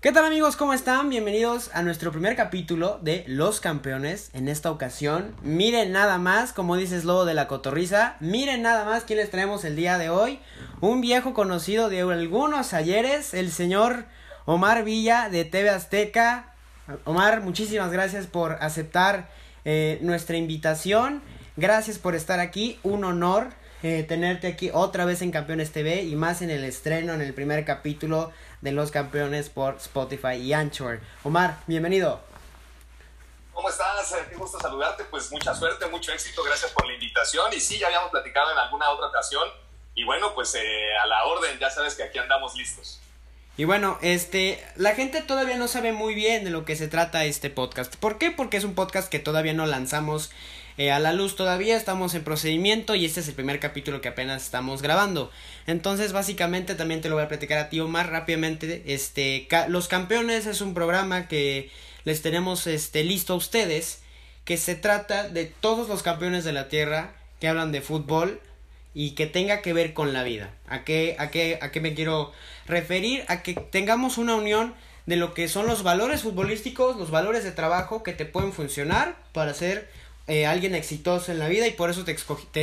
¿Qué tal amigos? ¿Cómo están? Bienvenidos a nuestro primer capítulo de Los Campeones. En esta ocasión, miren nada más, como dices Lobo de la Cotorriza, miren nada más quién les traemos el día de hoy. Un viejo conocido de algunos ayeres, el señor Omar Villa de TV Azteca. Omar, muchísimas gracias por aceptar eh, nuestra invitación. Gracias por estar aquí, un honor eh, tenerte aquí otra vez en Campeones TV y más en el estreno, en el primer capítulo de Los Campeones por Spotify y Anchor. Omar, bienvenido. ¿Cómo estás? Qué gusto saludarte. Pues mucha suerte, mucho éxito. Gracias por la invitación. Y sí, ya habíamos platicado en alguna otra ocasión. Y bueno, pues eh, a la orden, ya sabes que aquí andamos listos. Y bueno, este, la gente todavía no sabe muy bien de lo que se trata este podcast. ¿Por qué? Porque es un podcast que todavía no lanzamos eh, a la luz todavía, estamos en procedimiento y este es el primer capítulo que apenas estamos grabando. Entonces, básicamente también te lo voy a platicar a ti, Omar, rápidamente. Este, Los Campeones es un programa que les tenemos este, listo a ustedes, que se trata de todos los campeones de la Tierra que hablan de fútbol y que tenga que ver con la vida. ¿A qué, a qué, a qué me quiero referir? A que tengamos una unión de lo que son los valores futbolísticos, los valores de trabajo que te pueden funcionar para ser eh, alguien exitoso en la vida y por eso te,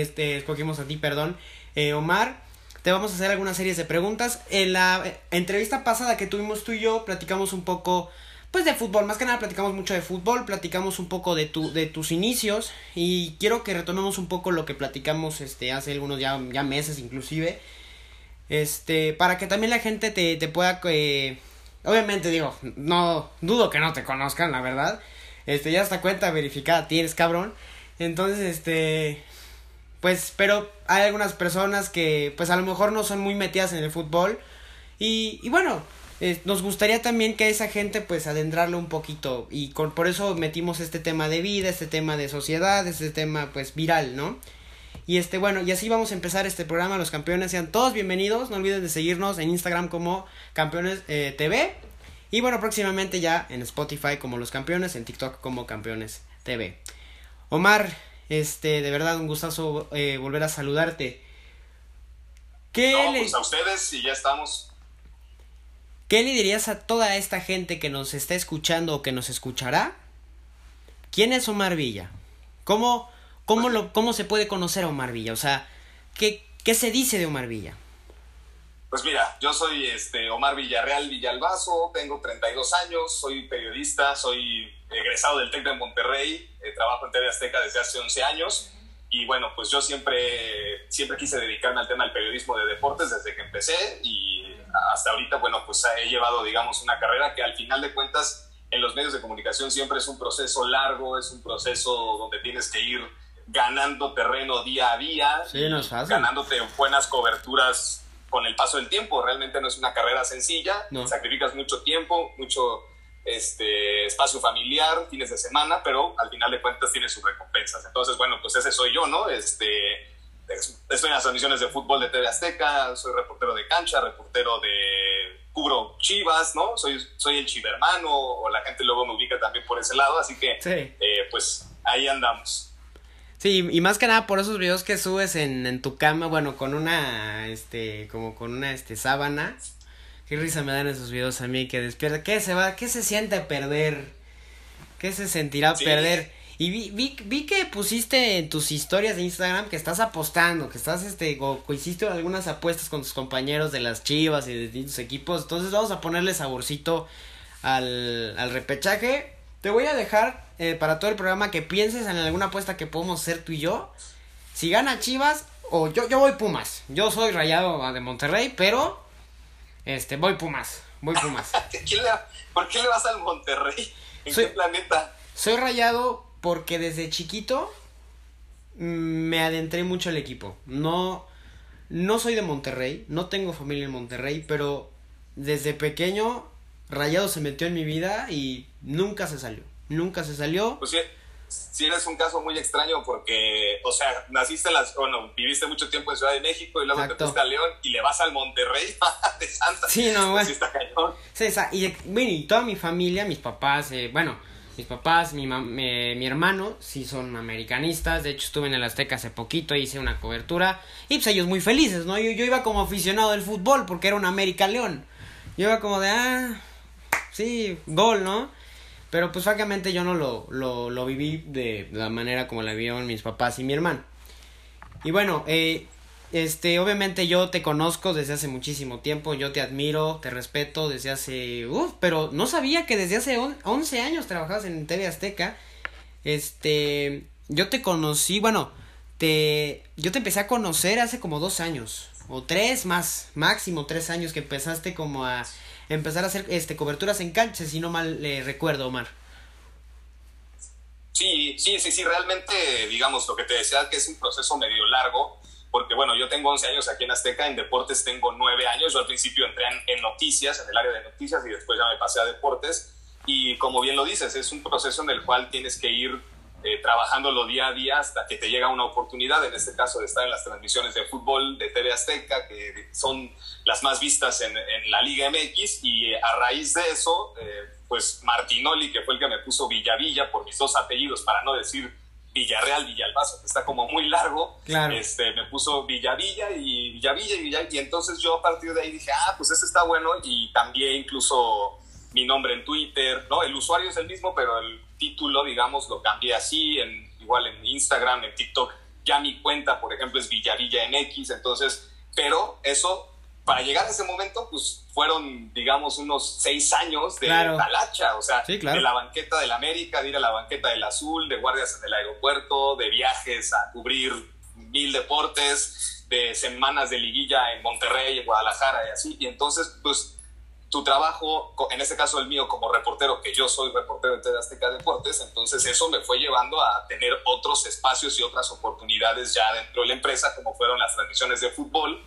te, escogimos a ti, perdón, eh, Omar. Te vamos a hacer algunas series de preguntas. En la eh, entrevista pasada que tuvimos tú y yo, platicamos un poco, pues de fútbol. Más que nada platicamos mucho de fútbol, platicamos un poco de, tu, de tus inicios y quiero que retomemos un poco lo que platicamos este, hace algunos ya, meses inclusive. Este, para que también la gente te, te pueda... obviamente digo, no dudo que no te conozcan, la verdad. Este, ya esta cuenta verificada tienes, cabrón. Entonces, este, pues, pero hay algunas personas que, pues, a lo mejor no son muy metidas en el fútbol. Y, y bueno, nos gustaría también que esa gente, pues, adentrarlo un poquito. Y con, por eso metimos este tema de vida, este tema de sociedad, este tema, pues, viral, ¿no? Y este, bueno, y así vamos a empezar este programa. Los campeones sean todos bienvenidos. No olviden de seguirnos en Instagram como Campeones eh, TV. Y bueno, próximamente ya en Spotify como Los Campeones, en TikTok como Campeones TV. Omar, este, de verdad un gustazo eh, volver a saludarte. ¿Qué le... Pues a ustedes y ya estamos. ¿Qué le dirías a toda esta gente que nos está escuchando o que nos escuchará? ¿Quién es Omar Villa? ¿Cómo, cómo, pues lo, cómo se puede conocer a Omar Villa? O sea, ¿qué, ¿qué se dice de Omar Villa? Pues mira, yo soy este, Omar Villarreal Villalbazo, tengo 32 años, soy periodista, soy egresado del TEC de Monterrey, eh, trabajo en TV Azteca desde hace 11 años. Y bueno, pues yo siempre, siempre quise dedicarme al tema del periodismo de deportes desde que empecé y hasta ahorita, bueno, pues he llevado, digamos, una carrera que al final de cuentas en los medios de comunicación siempre es un proceso largo, es un proceso donde tienes que ir ganando terreno día a día, sí, no ganándote buenas coberturas con el paso del tiempo. Realmente no es una carrera sencilla, sacrificas mucho tiempo, mucho este, espacio familiar, fines de semana, pero al final de cuentas tiene sus recompensas. Entonces, bueno, pues ese soy yo, ¿no? Este, estoy en las transmisiones de fútbol de TV Azteca, soy reportero de cancha, reportero de cubro Chivas, ¿no? Soy, soy el chivermano, o la gente luego me ubica también por ese lado, así que, eh, pues ahí andamos. Sí, y más que nada por esos videos que subes en, en tu cama, bueno, con una, este, como con una, este, sábana. Qué risa me dan esos videos a mí que despierta. ¿Qué se va? ¿Qué se siente perder? ¿Qué se sentirá perder? Y vi, vi, vi que pusiste en tus historias de Instagram que estás apostando, que estás, este, o, hiciste algunas apuestas con tus compañeros de las chivas y de distintos equipos. Entonces vamos a ponerle saborcito al, al repechaje. Te voy a dejar eh, para todo el programa que pienses en alguna apuesta que podemos hacer tú y yo. Si gana Chivas o yo, yo voy Pumas. Yo soy rayado de Monterrey, pero este voy Pumas. Voy Pumas. ¿Por qué le vas al Monterrey? ¿En qué planeta? Soy rayado porque desde chiquito mm, me adentré mucho al equipo. No, no soy de Monterrey, no tengo familia en Monterrey, pero desde pequeño Rayado se metió en mi vida y nunca se salió nunca se salió. Pues sí, sí eres un caso muy extraño porque, o sea, naciste en las, bueno, viviste mucho tiempo en Ciudad de México y luego te fuiste a León y le vas al Monterrey de Santa. Sí, no, bueno. Sí, está cañón. Sí, y, bueno, y toda mi familia, mis papás, eh, bueno, mis papás, mi, mi hermano, sí son americanistas. De hecho, estuve en el Azteca hace poquito, hice una cobertura. Y pues ellos muy felices, ¿no? Yo, yo iba como aficionado del fútbol porque era un América León. Yo iba como de, ah, sí, gol, ¿no? Pero pues francamente yo no lo, lo, lo viví de la manera como la vieron mis papás y mi hermano. Y bueno, eh, este, obviamente yo te conozco desde hace muchísimo tiempo, yo te admiro, te respeto desde hace, uf, pero no sabía que desde hace 11 años trabajabas en TV Azteca. Este, yo te conocí, bueno, te, yo te empecé a conocer hace como dos años, o tres más, máximo tres años que empezaste como a empezar a hacer este coberturas en cancha, si no mal le recuerdo, Omar. Sí, sí, sí, sí, realmente, digamos, lo que te decía que es un proceso medio largo, porque bueno, yo tengo 11 años aquí en Azteca, en deportes tengo 9 años, yo al principio entré en, noticias, en el área de noticias, y después ya me pasé a deportes, y como bien lo dices, es un proceso en el cual tienes que ir eh, trabajándolo día a día hasta que te llega una oportunidad, en este caso de estar en las transmisiones de fútbol de TV Azteca, que son las más vistas en, la Liga MX, y a raíz de eso, eh, pues Martinoli, que fue el que me puso Villavilla por mis dos apellidos, para no decir Villarreal, Villalbazo, que está como muy largo, este, me puso Villavilla y Villavilla y Villavilla, y entonces yo a partir de ahí dije, ah, pues este está bueno, y cambié incluso mi nombre en Twitter, ¿no? El usuario es el mismo, pero el título, digamos, lo cambié así, en, igual en Instagram, en TikTok, ya mi cuenta, por ejemplo, es Villavilla MX, entonces, pero eso, para llegar a ese momento, pues fueron, digamos, unos seis años de talacha, o sea, de la banqueta del América, de ir a la banqueta del Azul, de guardias en el aeropuerto, de viajes a cubrir mil deportes, de semanas de liguilla en Monterrey, en Guadalajara y así, y entonces, pues, tu trabajo, en este caso el mío como reportero, que yo soy reportero de TV Azteca Deportes, entonces eso me fue llevando a tener otros espacios y otras oportunidades ya dentro de la empresa, como fueron las transmisiones de fútbol,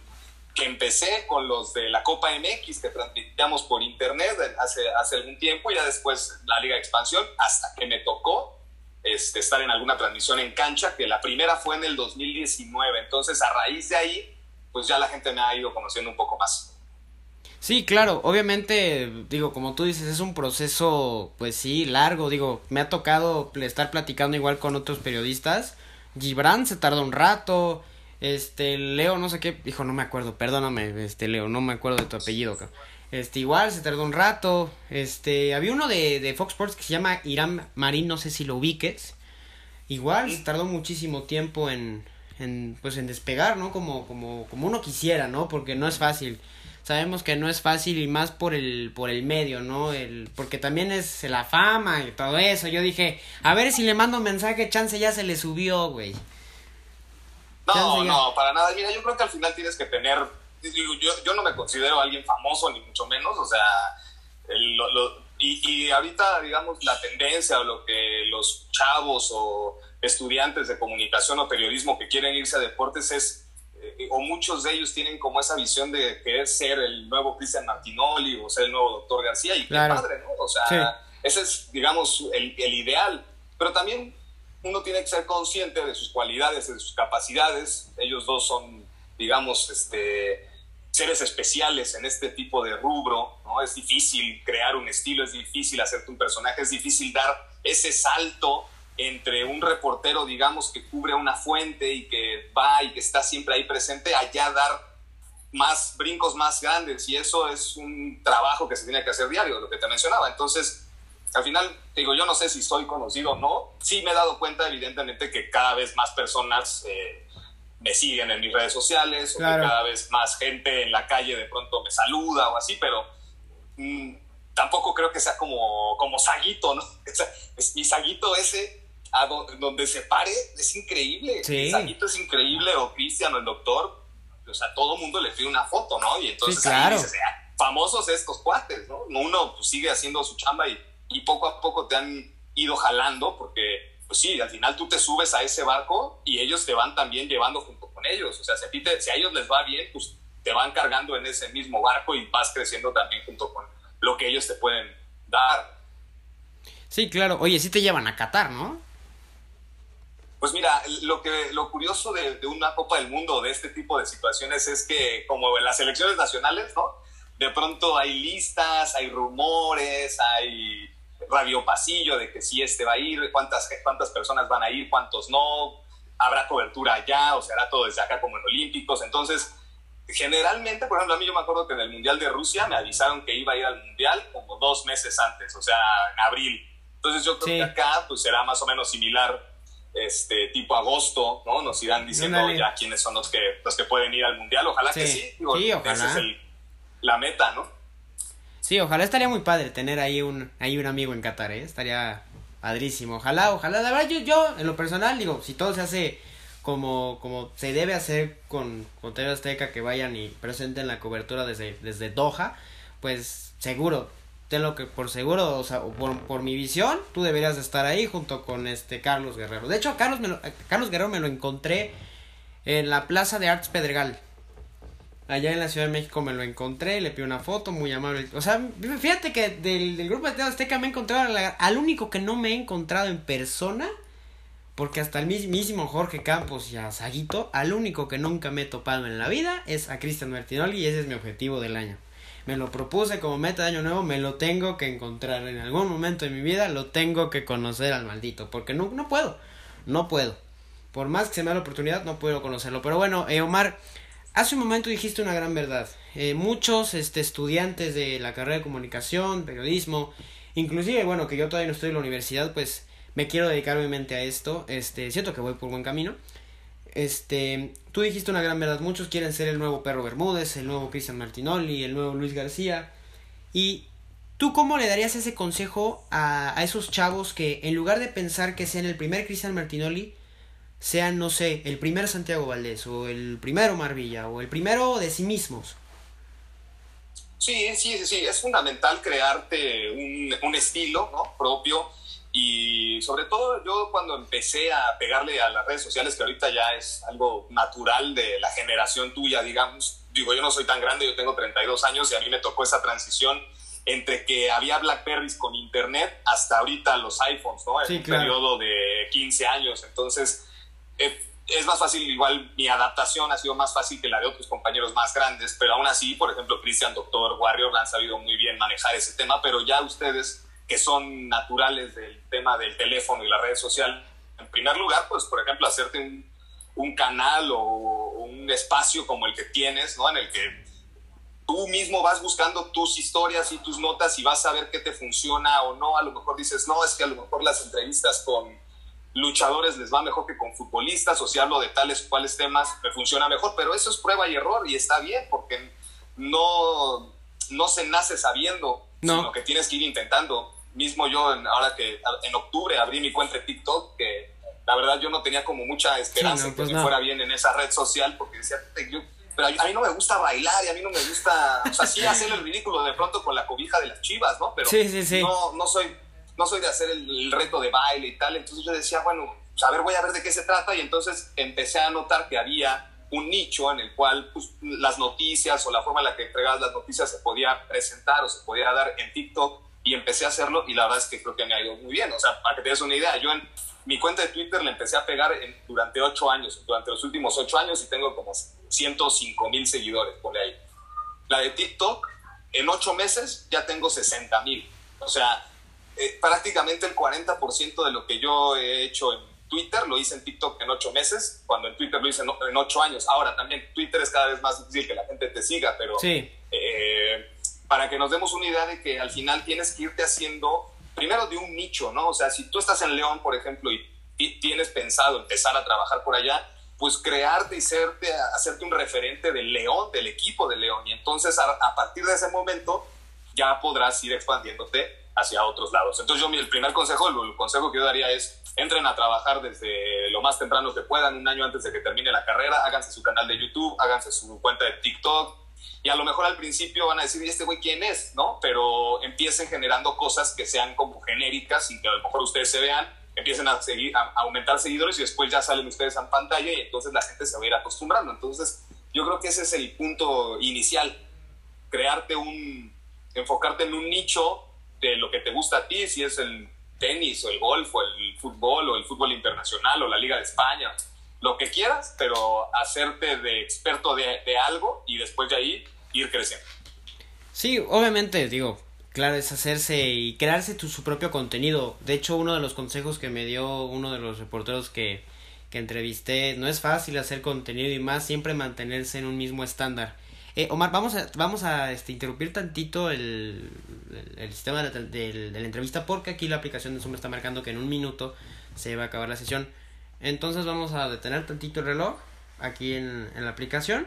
que empecé con los de la Copa MX, que transmitíamos por internet hace, hace algún tiempo, y ya después la Liga de Expansión, hasta que me tocó este, estar en alguna transmisión en cancha, que la primera fue en el 2019, entonces a raíz de ahí, pues ya la gente me ha ido conociendo un poco más. Sí, claro, obviamente, digo, como tú dices, es un proceso, pues sí, largo, digo, me ha tocado estar platicando igual con otros periodistas. Gibran se tardó un rato, este, Leo, no sé qué, hijo, no me acuerdo, perdóname, este, Leo, no me acuerdo de tu apellido, Este, igual se tardó un rato, este, había uno de, de Fox Sports que se llama Irán Marín, no sé si lo ubiques. Igual se tardó muchísimo tiempo en, en, pues en despegar, ¿no? Como, como, como uno quisiera, ¿no? Porque no es fácil sabemos que no es fácil y más por el por el medio, ¿no? El porque también es la fama y todo eso. Yo dije, a ver si le mando un mensaje, chance ya se le subió, güey. No, no, para nada. Mira, yo creo que al final tienes que tener yo, yo no me considero alguien famoso ni mucho menos, o sea, y, y ahorita, digamos, la tendencia o lo que los chavos o estudiantes de comunicación o periodismo que quieren irse a deportes es eh, o muchos de ellos tienen como esa visión de querer ser el nuevo Cristian Martinoli o ser el nuevo Doctor García y qué padre, ¿no? O sea, ese es, digamos, el, el, ideal. Pero también uno tiene que ser consciente de sus cualidades, de sus capacidades. Ellos dos son, digamos, este, seres especiales en este tipo de rubro, ¿no? Es difícil crear un estilo, es difícil hacerte un personaje, es difícil dar ese salto entre un reportero, digamos, que cubre una fuente y que va y que está siempre ahí presente, allá dar más brincos más grandes y eso es un trabajo que se tiene que hacer diario, lo que te mencionaba. Entonces, al final, digo, yo no sé si soy conocido o no, sí me he dado cuenta evidentemente que cada vez más personas eh, me siguen en mis redes sociales o que cada vez más gente en la calle de pronto me saluda o así, pero... Mm, tampoco creo que sea como, como Saguito, ¿no? mi Saguito ese a donde, se pare, es increíble. Sí. Saguito es increíble, o Cristian, o el doctor, o sea, todo el mundo le pide una foto, ¿no? Y entonces ahí dices, ah, famosos estos cuates, ¿no? Uno pues, sigue haciendo su chamba y, y poco a poco te han ido jalando, porque, pues sí, al final tú te subes a ese barco y ellos te van también llevando junto con ellos. O sea, si a, si a ellos les va bien, pues te van cargando en ese mismo barco y vas creciendo también junto con lo que ellos te pueden dar. Sí, claro. Oye, sí te llevan a Qatar, ¿no? Pues mira, lo, que, lo curioso de, una Copa del Mundo, de este tipo de situaciones, es que como en las elecciones nacionales, ¿no? De pronto hay listas, hay rumores, hay radio pasillo de que si este va a ir, cuántas, cuántas personas van a ir, cuántos no, habrá cobertura allá, o sea, hará todo desde acá como en Olímpicos. Entonces, generalmente, por ejemplo, a mí yo me acuerdo que en el Mundial de Rusia me avisaron que iba a ir al Mundial como dos meses antes, o sea, en abril. Entonces yo creo que acá pues será más o menos similar, este tipo agosto, ¿no? Nos irán diciendo ya quiénes son los que, los que pueden ir al Mundial. Ojalá que sí. sí, ojalá. Esa es la meta, ¿no? Sí, ojalá estaría muy padre tener ahí un, ahí un amigo en Qatar, ¿eh? Estaría padrísimo. Ojalá, ojalá. La verdad, yo, yo, en lo personal, digo, si todo se hace como, como se debe hacer con, con TV Azteca, que vayan y presenten la cobertura desde, desde Doha, pues seguro, tenlo que por seguro, o sea, por, por mi visión, tú deberías estar ahí junto con este Carlos Guerrero. De hecho, Carlos, me lo, Carlos Guerrero me lo encontré en la Plaza de Arts Pedregal. Allá en la Ciudad de México me lo encontré, le pido una foto, muy amable. O sea, fíjate que del, del grupo de TV Azteca me he encontrado al único que no me he encontrado en persona porque hasta el mismísimo Jorge Campos y a Saguito, al único que nunca me he topado en la vida es a Cristian Martinoli y ese es mi objetivo del año. Me lo propuse como meta de año nuevo, me lo tengo que encontrar en algún momento de mi vida, lo tengo que conocer al maldito, porque no, no puedo, no puedo. Por más que se me dé la oportunidad, no puedo conocerlo. Pero bueno, eh, Omar, hace un momento dijiste una gran verdad. Eh, muchos este, estudiantes de la carrera de comunicación, periodismo, inclusive, bueno, que yo todavía no estoy en la universidad, pues me quiero dedicar obviamente a esto, este, siento que voy por buen camino. Este, tú dijiste una gran verdad, muchos quieren ser el nuevo Perro Bermúdez, el nuevo Cristian Martinoli, el nuevo Luis García. Y tú cómo le darías ese consejo a, a esos chavos que en lugar de pensar que sean el primer Cristian Martinoli, sean, no sé, el primer Santiago Valdés, o el primero Marvilla, o el primero de sí mismos? Sí, sí, sí, sí. es fundamental crearte un, un estilo ¿no? propio y sobre todo yo cuando empecé a pegarle a las redes sociales, que ahorita ya es algo natural de la generación tuya, digamos, digo, yo no soy tan grande, yo tengo 32 años y a mí me tocó esa transición entre que había Blackberries con internet hasta ahorita los iPhones, ¿no? En un periodo de 15 años. Entonces, eh, es más fácil, igual mi adaptación ha sido más fácil que la de otros compañeros más grandes, pero aún así, por ejemplo, Cristian Doctor Warrior han sabido muy bien manejar ese tema, pero ya ustedes que son naturales del tema del teléfono y la red social. En primer lugar, pues, por ejemplo, hacerte un, un canal o un espacio como el que tienes, ¿no? En el que tú mismo vas buscando tus historias y tus notas y vas a ver qué te funciona o no. A lo mejor dices, no, es que a lo mejor las entrevistas con luchadores les va mejor que con futbolistas o si hablo de tales o cuales temas me funciona mejor, pero eso es prueba y error y está bien porque no, no se nace sabiendo, sino que tienes que ir intentando mismo yo, ahora que en octubre abrí mi cuenta de TikTok, que la verdad yo no tenía como mucha esperanza de que pues me fuera bien en esa red social, porque decía, pero a mí no me gusta bailar y a mí no me gusta, o sea, sí hacer el ridículo de pronto con la cobija de las chivas, ¿no? Pero No, no, soy, no soy de hacer el, reto de baile y tal, entonces yo decía, bueno, pues, a ver, voy a ver de qué se trata y entonces empecé a notar que había un nicho en el cual pues, las noticias o la forma en la que entregabas las noticias se podía presentar o se podía dar en TikTok y empecé a hacerlo y la verdad es que creo que me ha ido muy bien. O sea, para que te des una idea, yo en mi cuenta de Twitter la empecé a pegar durante ocho años, durante los últimos ocho años y tengo como 105 mil seguidores, por ahí. La de TikTok, en ocho meses ya tengo 60 mil. O sea, eh, prácticamente el 40% de lo que yo he hecho en Twitter lo hice en TikTok en ocho meses, cuando en Twitter lo hice en, ocho años. Ahora también Twitter es cada vez más difícil que la gente te siga, pero sí. Eh, para que nos demos una idea de que al final tienes que irte haciendo primero de un nicho, ¿no? O sea, si tú estás en León, por ejemplo, y tienes pensado empezar a trabajar por allá, pues crearte y serte, hacerte un referente del León, del equipo de León. Y entonces a, partir de ese momento ya podrás ir expandiéndote hacia otros lados. Entonces yo el primer consejo, el, consejo que yo daría es entren a trabajar desde lo más temprano que puedan, un año antes de que termine la carrera, háganse su canal de YouTube, háganse su cuenta de TikTok, y a lo mejor al principio van a decir, ¿y este güey quién es? ¿No? Pero empiecen generando cosas que sean como genéricas y que a lo mejor ustedes se vean, empiecen a, seguir, aumentar seguidores y después ya salen ustedes en pantalla y entonces la gente se va a ir acostumbrando. Entonces, yo creo que ese es el punto inicial, crearte un, enfocarte en un nicho de lo que te gusta a ti, si es el tenis o el golf o el fútbol o el fútbol internacional o la Liga de España lo que quieras, pero hacerte de experto de, algo y después de ahí ir creciendo. Sí, obviamente, digo, claro, es hacerse y crearse tu, su propio contenido. De hecho, uno de los consejos que me dio uno de los reporteros que, que entrevisté. No es fácil hacer contenido y más siempre mantenerse en un mismo estándar. Eh, Omar, vamos a, vamos a este, interrumpir tantito el, el, sistema de la, de, la, entrevista porque aquí la aplicación de Zoom está marcando que en un minuto se va a acabar la sesión. Entonces vamos a detener tantito el reloj aquí en, en la aplicación.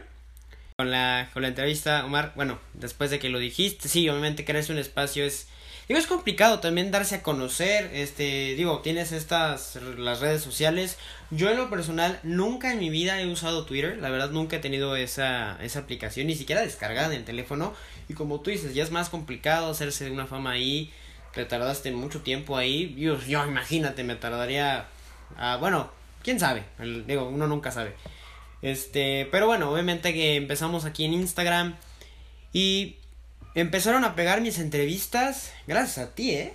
Con la, con la entrevista, Omar, bueno, después de que lo dijiste, sí, obviamente crearse un espacio es Digo, es complicado también darse a conocer, este, digo, tienes estas, las redes sociales. Yo en lo personal nunca en mi vida he usado Twitter, la verdad nunca he tenido esa, esa aplicación, ni siquiera descargada en el teléfono. Y como tú dices, ya es más complicado hacerse una fama ahí, te tardaste mucho tiempo ahí. Yo, yo imagínate, me tardaría, ah, bueno, quién sabe, digo, uno nunca sabe. Este, pero bueno, obviamente que empezamos aquí en Instagram y empezaron a pegar mis entrevistas gracias a ti, ¿eh?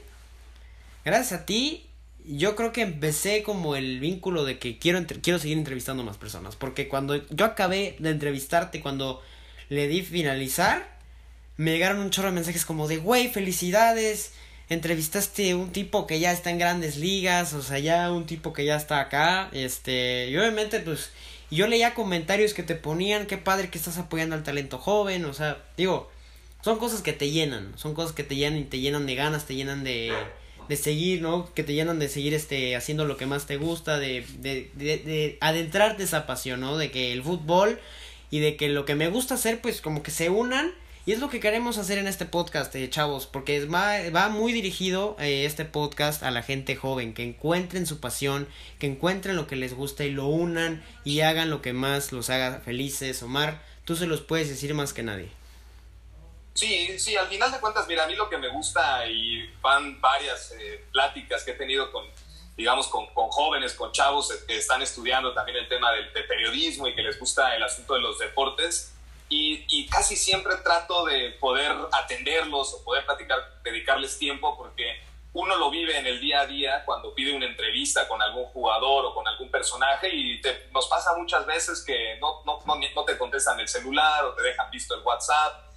Gracias a ti, yo creo que empecé como el vínculo de que quiero, quiero seguir entrevistando más personas. Porque cuando yo acabé de entrevistarte, cuando le di finalizar, me llegaron un chorro de mensajes como de, güey, felicidades. Entrevistaste un tipo que ya está en grandes ligas, o sea, ya un tipo que ya está acá. Este, y obviamente, pues, yo leía comentarios que te ponían, qué padre que estás apoyando al talento joven, o sea, digo, son cosas que te llenan, son cosas que te llenan y te llenan de ganas, te llenan de, de seguir, ¿no? Que te llenan de seguir este, haciendo lo que más te gusta, de, de, de, de adentrarte esa pasión, ¿no? De que el fútbol y de que lo que me gusta hacer, pues como que se unan. Y es lo que queremos hacer en este podcast, eh, chavos, porque va, va muy dirigido eh, este podcast a la gente joven, que encuentren su pasión, que encuentren lo que les gusta y lo unan y hagan lo que más los haga felices. Omar, tú se los puedes decir más que nadie. Sí, sí, al final de cuentas, mira, a mí lo que me gusta y van varias eh, pláticas que he tenido con, digamos, con, con, jóvenes, con chavos que están estudiando también el tema del, periodismo y que les gusta el asunto de los deportes. Y, y, casi siempre trato de poder atenderlos o poder platicar, dedicarles tiempo porque uno lo vive en el día a día cuando pide una entrevista con algún jugador o con algún personaje y te, nos pasa muchas veces que no, no, no, no te contestan el celular o te dejan visto el WhatsApp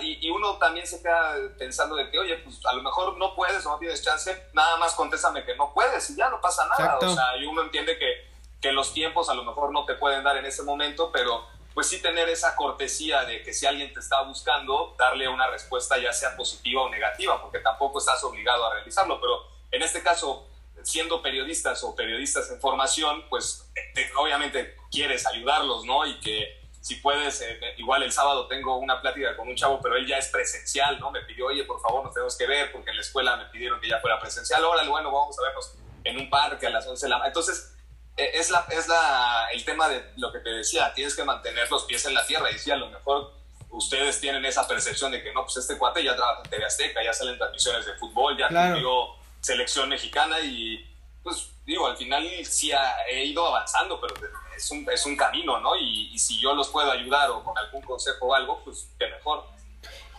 y, uno también se queda pensando de que, oye, pues a lo mejor no puedes o no tienes chance, nada más contéstame que no puedes y ya no pasa nada. O sea, y uno entiende que, que los tiempos a lo mejor no te pueden dar en ese momento, pero pues sí tener esa cortesía de que si alguien te está buscando, darle una respuesta ya sea positiva o negativa, porque tampoco estás obligado a realizarlo. Pero en este caso, siendo periodistas o periodistas en formación, pues obviamente quieres ayudarlos, ¿no? Y que si puedes, eh, igual el sábado tengo una plática con un chavo, pero él ya es presencial, ¿no? Me pidió, oye, por favor, nos tenemos que ver, porque en la escuela me pidieron que ya fuera presencial. Órale, bueno, vamos a vernos en un parque a las 11 de la mañana. Entonces, es, la, es la, el tema de lo que te decía, tienes que mantener los pies en la tierra. Y si a lo mejor ustedes tienen esa percepción de que no, pues este cuate ya trabaja en TV Azteca, ya salen transmisiones de fútbol, ya claro. selección mexicana y pues digo, al final sí he ido avanzando, pero es un, es un camino, ¿no? Y, si yo los puedo ayudar o con algún consejo o algo, pues qué mejor.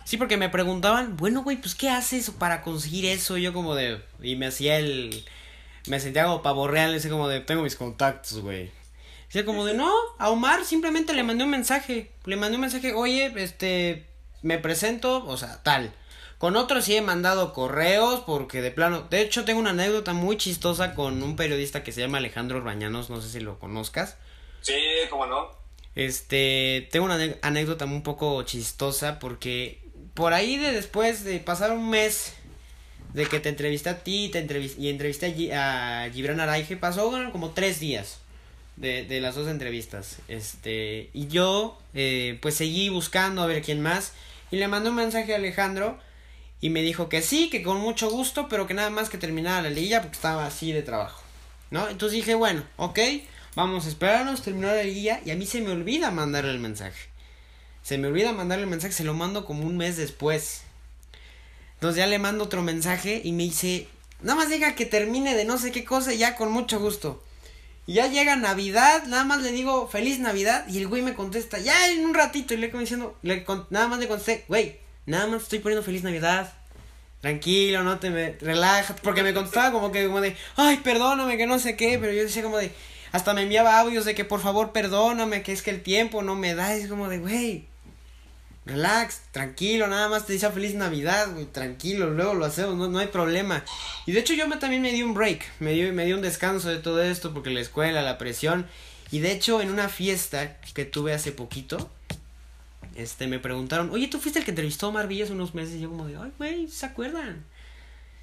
Sí, porque me preguntaban, bueno, güey, pues ¿qué haces para conseguir eso? Yo como de, y me hacía el, me sentía como pavo real, ese como de, tengo mis contactos, güey. Decía como de, no, a Omar simplemente le mandé un mensaje, le mandé un mensaje, oye, este, me presento, o sea, tal. Con otros sí he mandado correos porque de plano, de hecho tengo una anécdota muy chistosa con un periodista que se llama Alejandro Bañanos, no sé si lo conozcas. Sí, cómo no. Este, tengo una anécdota un poco chistosa porque por ahí de después de pasar un mes de que te entrevisté a ti te y entrevisté a, Gibran Araige, pasó como tres días de, de, las dos entrevistas. Este, y yo eh, pues seguí buscando a ver quién más y le mandé un mensaje a Alejandro y me dijo que sí, que con mucho gusto, pero que nada más que terminara la liguilla porque estaba así de trabajo. ¿No? Entonces dije, bueno, ok, vamos a esperarnos, terminar la liguilla. Y a mí se me olvida mandarle el mensaje. Se me olvida mandarle el mensaje, se lo mando como un mes después. Entonces ya le mando otro mensaje y me dice, nada más diga que termine de no sé qué cosa y ya con mucho gusto. Y ya llega Navidad, nada más le digo feliz Navidad y el güey me contesta, ya en un ratito y le diciendo, le, nada más le contesté, güey, Nada más estoy poniendo feliz Navidad. Tranquilo, no te me relaja. Porque me contestaba como que como de, ay, perdóname, que no sé qué. Pero yo decía como de, hasta me enviaba audios de que por favor perdóname, que es que el tiempo no me da. Es como de, güey. Relax, tranquilo, nada más te dice feliz Navidad, tranquilo, luego lo hacemos, no, no hay problema. Y de hecho yo me, también me di un break, me di, me di un descanso de todo esto porque la escuela, la presión. Y de hecho en una fiesta que tuve hace poquito, este, me preguntaron, oye, ¿tú fuiste el que entrevistó a Omar unos meses? Y yo como de, ay, güey, ¿se acuerdan?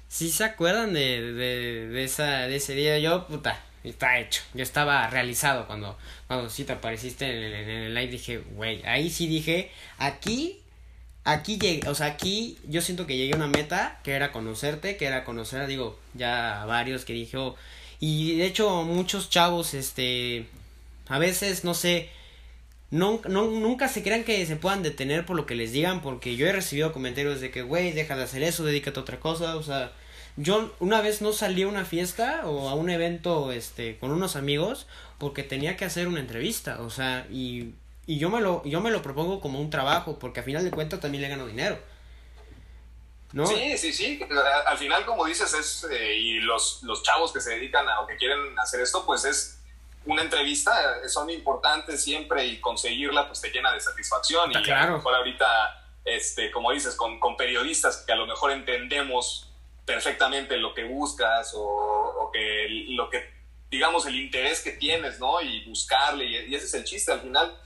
Sí se acuerdan de, de, de, esa, de ese día. Yo, puta, está hecho. Yo estaba realizado cuando, cuando sí te apareciste en el, en el live. Dije, güey, ahí sí dije, aquí, aquí llegué, o sea, aquí yo siento que llegué a una meta que era conocerte, que era conocer, digo, ya varios que dije, oh, y de hecho muchos chavos, este, a veces, no sé, no, nunca se crean que se puedan detener por lo que les digan, porque yo he recibido comentarios de que, güey, deja de hacer eso, dedícate a otra cosa, o sea, yo una vez no salí a una fiesta o a un evento este con unos amigos porque tenía que hacer una entrevista, o sea, y, y yo me lo yo me lo propongo como un trabajo porque al final de cuentas también le gano dinero. ¿No? Sí, sí, sí. Al final, como dices, es eh, y los, los chavos que se dedican a o que quieren hacer esto, pues es una entrevista, son importantes siempre y conseguirla pues te llena de satisfacción. y a lo mejor ahorita, este, como dices, con, con periodistas que a lo mejor entendemos perfectamente lo que buscas o, que lo que, digamos, el interés que tienes, ¿no? Y buscarle, y, ese es el chiste, al final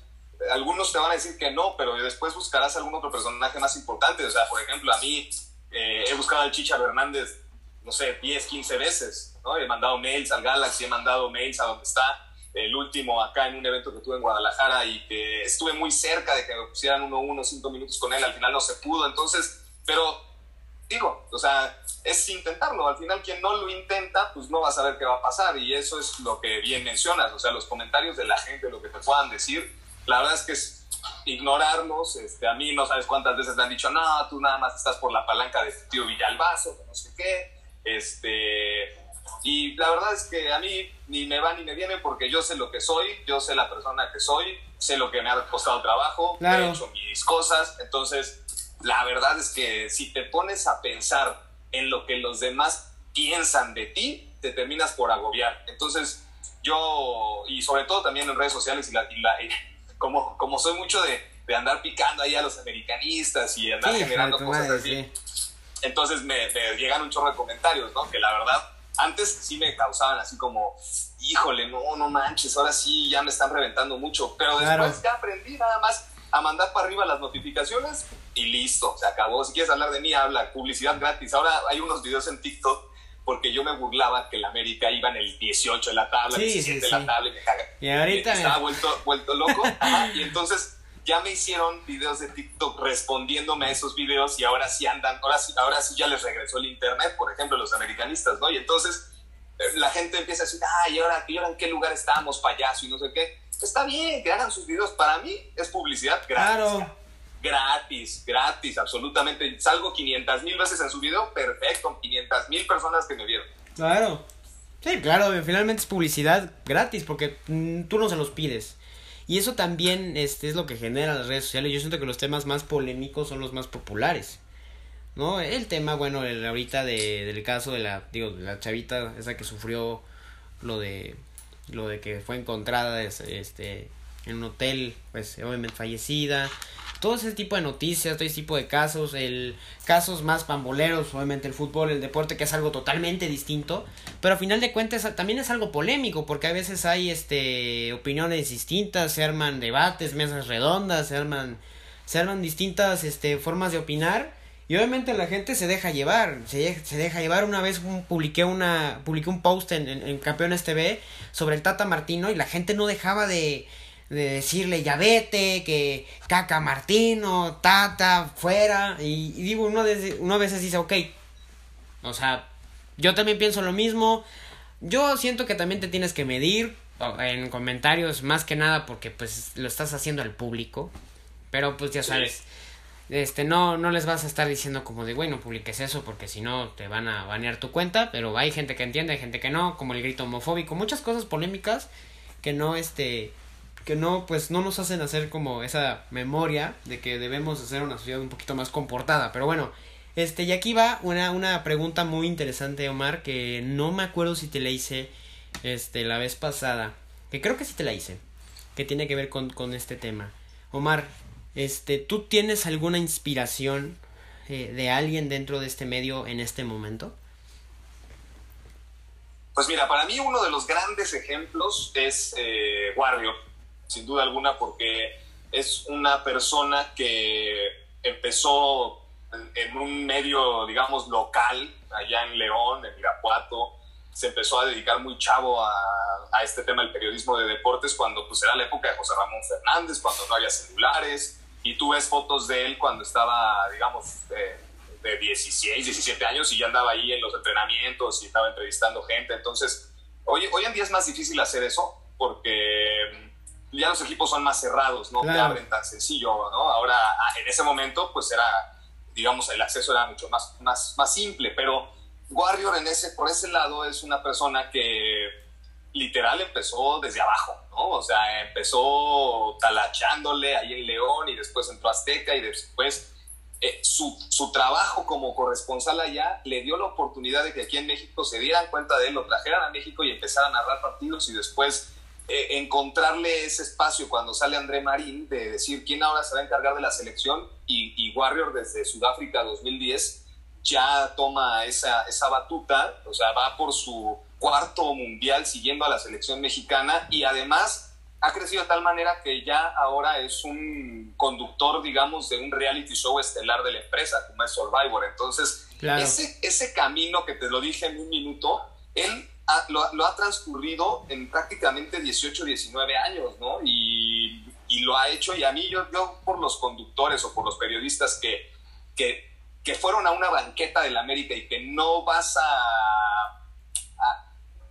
algunos te van a decir que no, pero después buscarás algún otro personaje más importante, o sea, por ejemplo, a mí eh, he buscado al Chicha Hernández, no sé, 10, 15 veces, ¿no? He mandado mails al Galaxy, he mandado mails a donde está, el último acá en un evento que tuve en Guadalajara y que estuve muy cerca de que me pusieran uno, uno, cinco minutos con él, al final no se pudo, entonces, pero digo, o sea, es intentarlo. Al final, quien no lo intenta, pues no va a saber qué va a pasar. Y eso es lo que bien mencionas. O sea, los comentarios de la gente, lo que te puedan decir, la verdad es que es ignorarlos. Este, a mí no sabes cuántas veces me han dicho, no, tú nada más estás por la palanca de tu tío Villalbazo, que no sé qué. Este, y la verdad es que a mí ni me va ni me viene porque yo sé lo que soy, yo sé la persona que soy, sé lo que me ha costado trabajo, he hecho mis cosas. Entonces, la verdad es que si te pones a pensar en lo que los demás piensan de ti, te terminas por agobiar. Entonces, yo, y sobre todo también en redes sociales, y, la, como, como soy mucho de, de, andar picando ahí a los americanistas y andar generando cosas así, entonces me, llegan un chorro de comentarios, ¿no? Que la verdad, antes sí me causaban así como, híjole, no, no manches, ahora sí ya me están reventando mucho, pero después ya aprendí nada más a mandar para arriba las notificaciones y listo, se acabó. Si quieres hablar de mí, habla, publicidad gratis. Ahora hay unos videos en TikTok porque yo me burlaba que el América iba en el 18 de la tabla, el 17 de la tabla y me caga. Y ahorita estaba vuelto, vuelto loco. y entonces ya me hicieron videos de TikTok respondiéndome a esos videos y ahora sí andan, ahora sí, ahora sí ya les regresó el internet, por ejemplo, los americanistas, ¿no? Y entonces eh, la gente empieza a decir, ay, ¿y ahora, ¿y ahora en qué lugar estamos, payaso? Y no sé qué. Está bien que hagan sus videos. Para mí es publicidad gratis. Claro gratis, gratis, absolutamente. Salgo 500 mil veces en su video, perfecto, 500 mil personas que me vieron. Claro. Sí, claro, finalmente es publicidad gratis porque mm, tú no se los pides. Y eso también este, es lo que genera las redes sociales. Yo siento que los temas más polémicos son los más populares. ¿No? El tema, bueno, el, ahorita de, del caso de la, digo, de la chavita, esa que sufrió lo de, lo de que fue encontrada este, en un hotel, pues obviamente fallecida. Todo ese tipo de noticias, todo ese tipo de casos, el casos más pamboleros, obviamente el fútbol, el deporte, que es algo totalmente distinto, pero a final de cuentas también es algo polémico, porque a veces hay este opiniones distintas, se arman debates, mesas redondas, se arman, se arman distintas este, formas de opinar, y obviamente la gente se deja llevar, se, se deja llevar. Una vez publiqué, una, publiqué un post en, en, en Campeones TV sobre el Tata Martino y la gente no dejaba de, de decirle ya vete, que caca Martino, tata, fuera. Y, digo, uno, de, uno a veces dice, ok, o sea, yo también pienso lo mismo. Yo siento que también te tienes que medir en comentarios, más que nada porque pues lo estás haciendo al público. Pero pues ya sabes, este no, no les vas a estar diciendo como de, bueno, publiques eso porque si no te van a banear tu cuenta. Pero hay gente que entiende, hay gente que no, como el grito homofóbico, muchas cosas polémicas que no, este, que no, pues no nos hacen hacer como esa memoria de que debemos hacer una sociedad un poquito más comportada. Pero bueno, este, y aquí va una, una pregunta muy interesante, Omar, que no me acuerdo si te la hice este, la vez pasada, que creo que sí te la hice, que tiene que ver con, con este tema. Omar, Este, ¿tú tienes alguna inspiración eh, de alguien dentro de este medio en este momento? Pues mira, para mí uno de los grandes ejemplos es eh, Warrior, sin duda alguna, porque es una persona que empezó en un medio, digamos, local, allá en León, en Irapuato, se empezó a dedicar muy chavo a, a, este tema del periodismo de deportes cuando pues era la época de José Ramón Fernández, cuando no había celulares, y tú ves fotos de él cuando estaba, digamos, de, de 16, 17 años y ya andaba ahí en los entrenamientos y estaba entrevistando gente, entonces hoy, hoy en día es más difícil hacer eso porque ya los equipos son más cerrados, no claro. te abren tan sencillo, ¿no? Ahora, en ese momento, pues era, digamos, el acceso era mucho más, más, más simple, pero Warrior en ese, por ese lado es una persona que literal empezó desde abajo, ¿no? O sea, empezó talachándole ahí en León y después entró Azteca y después eh, su, su, trabajo como corresponsal allá le dio la oportunidad de que aquí en México se dieran cuenta de él, lo trajeran a México y empezaran a narrar partidos y después eh, encontrarle ese espacio cuando sale André Marín de decir quién ahora se va a encargar de la selección y, y Warrior desde Sudáfrica 2010 ya toma esa, esa batuta, o sea, va por su cuarto mundial siguiendo a la selección mexicana y además ha crecido de tal manera que ya ahora es un conductor, digamos, de un reality show estelar de la empresa, como es Survivor. Entonces, claro. ese, ese camino que te lo dije en un minuto, él ha, lo, lo, ha transcurrido en prácticamente 18, 19 años, ¿no? Y, y, lo ha hecho, y a mí, yo, yo por los conductores o por los periodistas que, que que fueron a una banqueta del América y que no vas a,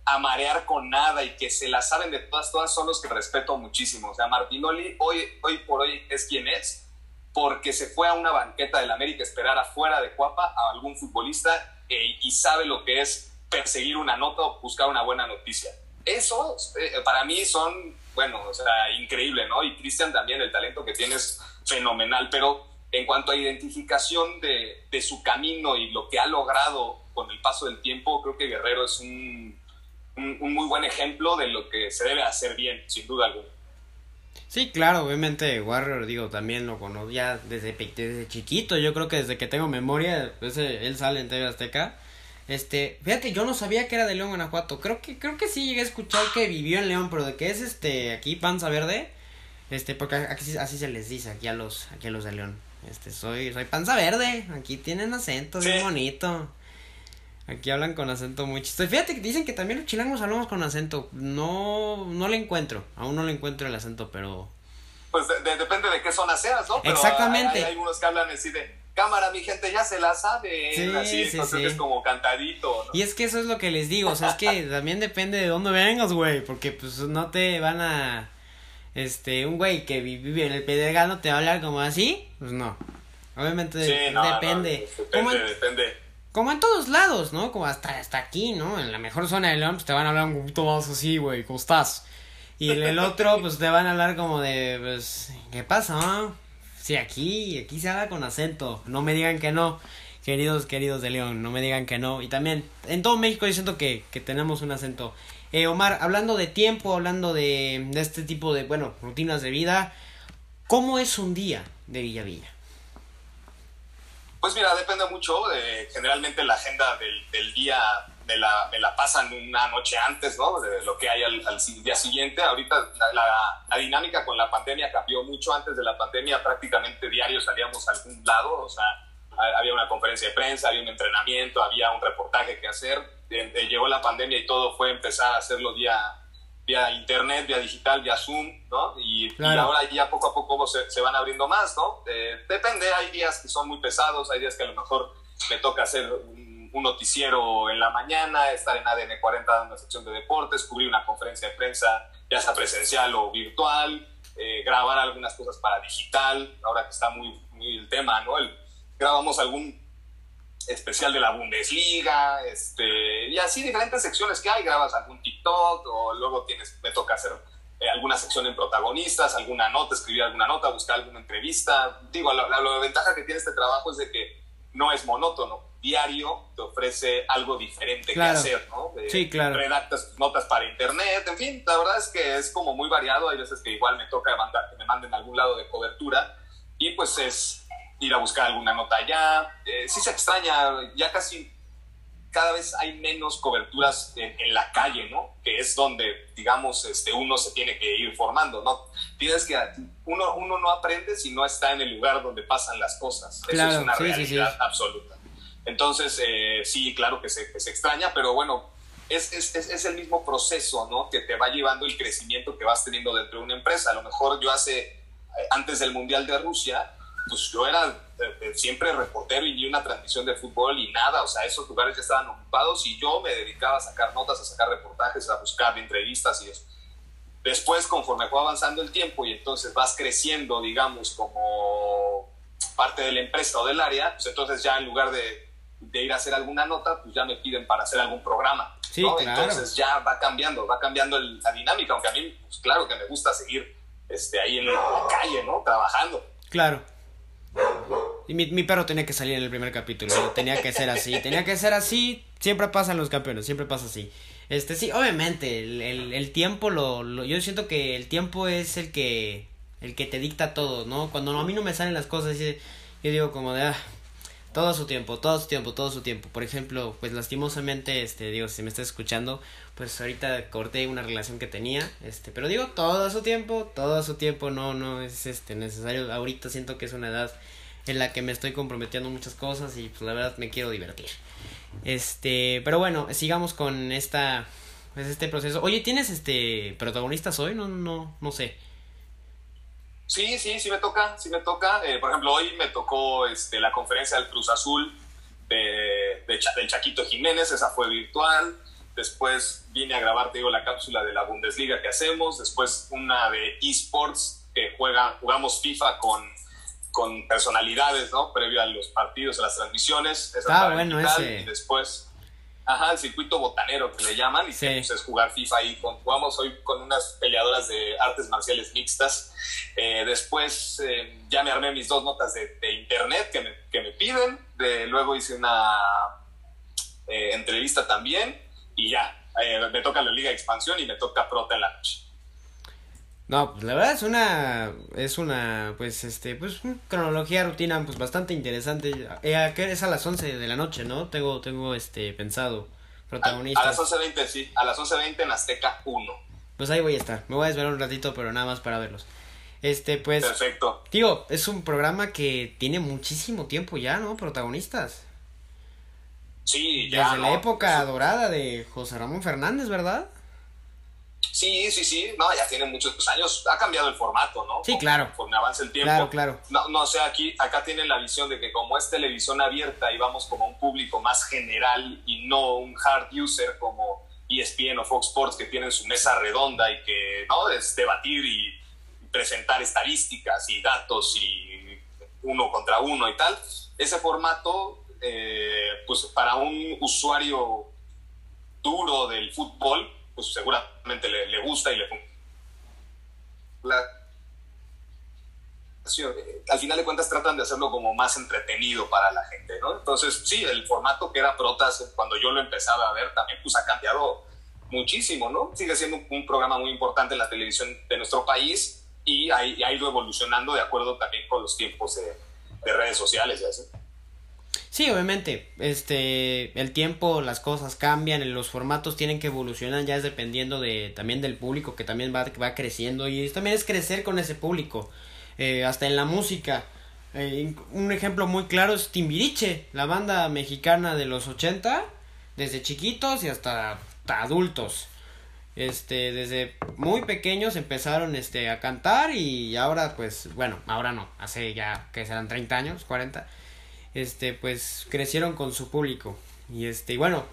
a, marear con nada y que se la saben de todas, todas son los que respeto muchísimo. O sea, Martinoli hoy, hoy por hoy es quien es porque se fue a una banqueta del América a esperar afuera de Cuapa a algún futbolista eh, y sabe lo que es perseguir una nota o buscar una buena noticia. Eso eh, para mí son, bueno, o sea, increíble, ¿no? Y Cristian también, el talento que tienes, fenomenal, pero en cuanto a identificación de, de, su camino y lo que ha logrado con el paso del tiempo, creo que Guerrero es un, un, un muy buen ejemplo de lo que se debe hacer bien, sin duda alguna. Sí, claro, obviamente Warrior, digo, también lo conozco ya desde, desde chiquito, yo creo que desde que tengo memoria, pues, él sale en TV Azteca. Este, fíjate, yo no sabía que era de León, Guanajuato. Creo que, creo que sí llegué a escuchar que vivió en León, pero de que es este, aquí panza verde, este, porque aquí, así se les dice aquí a los, aquí a los de León. Este, soy, soy panza verde. Aquí tienen acento sí. bien bonito. Aquí hablan con acento muy chistoso. Fíjate que dicen que también los chilangos hablamos con acento. No, no le encuentro. Aún no le encuentro el acento, pero. Pues de, de, depende de qué zona seas, ¿no? Pero Exactamente. Hay, hay, unos que hablan así de cámara, mi gente ya se la sabe. Sí, así, sí, entonces sí. es como cantadito. ¿no? Y es que eso es lo que les digo. O sea, es que también depende de dónde vengas, güey. Porque pues no te van a este, un güey que vive en el Pedregano te va a hablar como así, pues no. Obviamente sí, no, depende. No, depende, depende. Como en todos lados, ¿no? Como hasta, hasta aquí, ¿no? En la mejor zona de León, pues te van a hablar un poquito más así, güey, ¿cómo estás? Y en el otro, pues te van a hablar como de, pues, ¿qué pasa? Sí, aquí, aquí se habla con acento. No me digan que no, queridos, queridos de León, no me digan que no. Y también, en todo México yo siento que, que tenemos un acento. Eh, Omar, hablando de tiempo, hablando de, de este tipo de, bueno, rutinas de vida, ¿cómo es un día de Villa Villa? Pues mira, depende mucho. De, generalmente la agenda del, día me la, me la, pasan una noche antes, ¿no? De lo que hay al, día siguiente. Ahorita la, la, la, dinámica con la pandemia cambió mucho. Antes de la pandemia prácticamente diario salíamos a algún lado, o sea, había una conferencia de prensa, había un entrenamiento, había un reportaje que hacer. Eh, llegó la pandemia y todo fue empezar a hacerlo vía, vía internet, vía digital, vía Zoom, ¿no? Y, claro. y ahora ya poco a poco se, se van abriendo más, ¿no? Eh, depende, hay días que son muy pesados, hay días que a lo mejor me toca hacer un, un noticiero en la mañana, estar en ADN 40 dando una sección de deportes, cubrir una conferencia de prensa, ya sea presencial o virtual, eh, grabar algunas cosas para digital, ahora que está muy, muy el tema, ¿no? El, grabamos algún especial de la Bundesliga, este, y así diferentes secciones que hay, grabas algún TikTok o luego tienes, me toca hacer eh, alguna sección en protagonistas, alguna nota, escribir alguna nota, buscar alguna entrevista. Digo, la, la, la, ventaja que tiene este trabajo es de que no es monótono, diario te ofrece algo diferente claro. que hacer, ¿no? De, sí, claro. Redactas notas para internet, en fin, la verdad es que es como muy variado, hay veces que igual me toca mandar, que me manden a algún lado de cobertura, y pues es ir a buscar alguna nota allá. Eh, sí se extraña, ya casi cada vez hay menos coberturas en, la calle, ¿no? Que es donde, digamos, este, uno se tiene que ir formando, ¿no? Tienes que, uno, uno no aprende si no está en el lugar donde pasan las cosas. Eso es una realidad absoluta. Entonces, eh, sí, claro que se, que se, extraña, pero bueno, es, es, es, el mismo proceso, ¿no? Que te va llevando el crecimiento que vas teniendo dentro de una empresa. A lo mejor yo hace, eh, antes del Mundial de Rusia, pues yo era eh, eh, siempre reportero y vi una transmisión de fútbol y nada, o sea, esos lugares ya estaban ocupados y yo me dedicaba a sacar notas, a sacar reportajes, a buscar entrevistas y eso. Después, conforme fue avanzando el tiempo y entonces vas creciendo, digamos, como parte de la empresa o del área, pues entonces ya en lugar de, de ir a hacer alguna nota, pues ya me piden para hacer algún programa. Sí, claro. Entonces ya va cambiando, va cambiando la dinámica, aunque a mí, pues claro que me gusta seguir este, ahí en la calle, ¿no? Trabajando. Claro. Y mi, mi, perro tenía que salir en el primer capítulo. Tenía que ser así. Tenía que ser así. Siempre pasan los campeones. Siempre pasa así. Este, sí, obviamente. El, el, el tiempo lo, Yo siento que el tiempo es el que. El que te dicta todo, ¿no? Cuando a mí no me salen las cosas, yo digo como de. Ah, todo su tiempo, todo su tiempo, todo su tiempo. Por ejemplo, pues lastimosamente, este, digo, si me estás escuchando, pues ahorita corté una relación que tenía, este, pero digo, todo su tiempo, todo su tiempo, no, no es este necesario. Ahorita siento que es una edad en la que me estoy comprometiendo muchas cosas y pues la verdad me quiero divertir. Este, pero bueno, sigamos con esta, pues este proceso. Oye, ¿tienes este protagonistas hoy? No, no, no sé. Sí, sí, sí me toca, sí me toca. Eh, por ejemplo, hoy me tocó este, la conferencia del Cruz Azul de, de, del Chaquito Jiménez, esa fue virtual. Después vine a grabar, te digo, la cápsula de la Bundesliga que hacemos. Después una de esports que juega, jugamos FIFA con, con personalidades, ¿no? Previo a los partidos, a las transmisiones. Esa ah, bueno, ese. Y después Ajá, el circuito botanero que le llaman, y pues, es jugar FIFA ahí. Con, jugamos hoy con unas peleadoras de artes marciales mixtas. Eh, después eh, ya me armé mis dos notas de, internet que me, que me, piden. De, luego hice una eh, entrevista también. Y ya, me toca la Liga de Expansión y me toca Prota en la noche. No, pues la verdad es una, es una, pues este, pues cronología, rutina, pues bastante interesante. Eh, es a las 11 de la noche, ¿no? Tengo, tengo este, pensado, protagonista. A, las 11.20, sí, a las 11.20 en Azteca 1. Pues ahí voy a estar, me voy a desvelar un ratito, pero nada más para verlos. Este, pues. Perfecto. Digo, es un programa que tiene muchísimo tiempo ya, ¿no? Protagonistas. Sí, ya. Desde la época dorada de José Ramón Fernández, ¿verdad? Sí, sí, sí, no, ya tiene muchos años, ha cambiado el formato, ¿no? Sí, claro. Conforme avanza el tiempo. Claro, claro. No, no, o sea, aquí, acá tienen la visión de que como es televisión abierta y vamos como un público más general y no un hard user como ESPN o Fox Sports que tienen su mesa redonda y que, ¿no? Es debatir y presentar estadísticas y datos y uno contra uno y tal. Ese formato, eh, pues para un usuario duro del fútbol, pues seguramente le, le gusta y le la al final de cuentas tratan de hacerlo como más entretenido para la gente, ¿no? Entonces, sí, el formato que era Protas cuando yo lo empezaba a ver también pues ha cambiado muchísimo, ¿no? Sigue siendo un, programa muy importante en la televisión de nuestro país y ha, ha, ido evolucionando de acuerdo también con los tiempos de, de redes sociales y así. Sí, obviamente, este, el tiempo, las cosas cambian, los formatos tienen que evolucionar, ya es dependiendo de, también del público que también va, va creciendo y también es crecer con ese público, eh, hasta en la música. Eh, un ejemplo muy claro es Timbiriche, la banda mexicana de los 80, desde chiquitos y hasta adultos. Este, desde muy pequeños empezaron este, a cantar y ahora pues, bueno, ahora no, hace ya que serán 30 años, 40 este, pues crecieron con su público. Y este, bueno,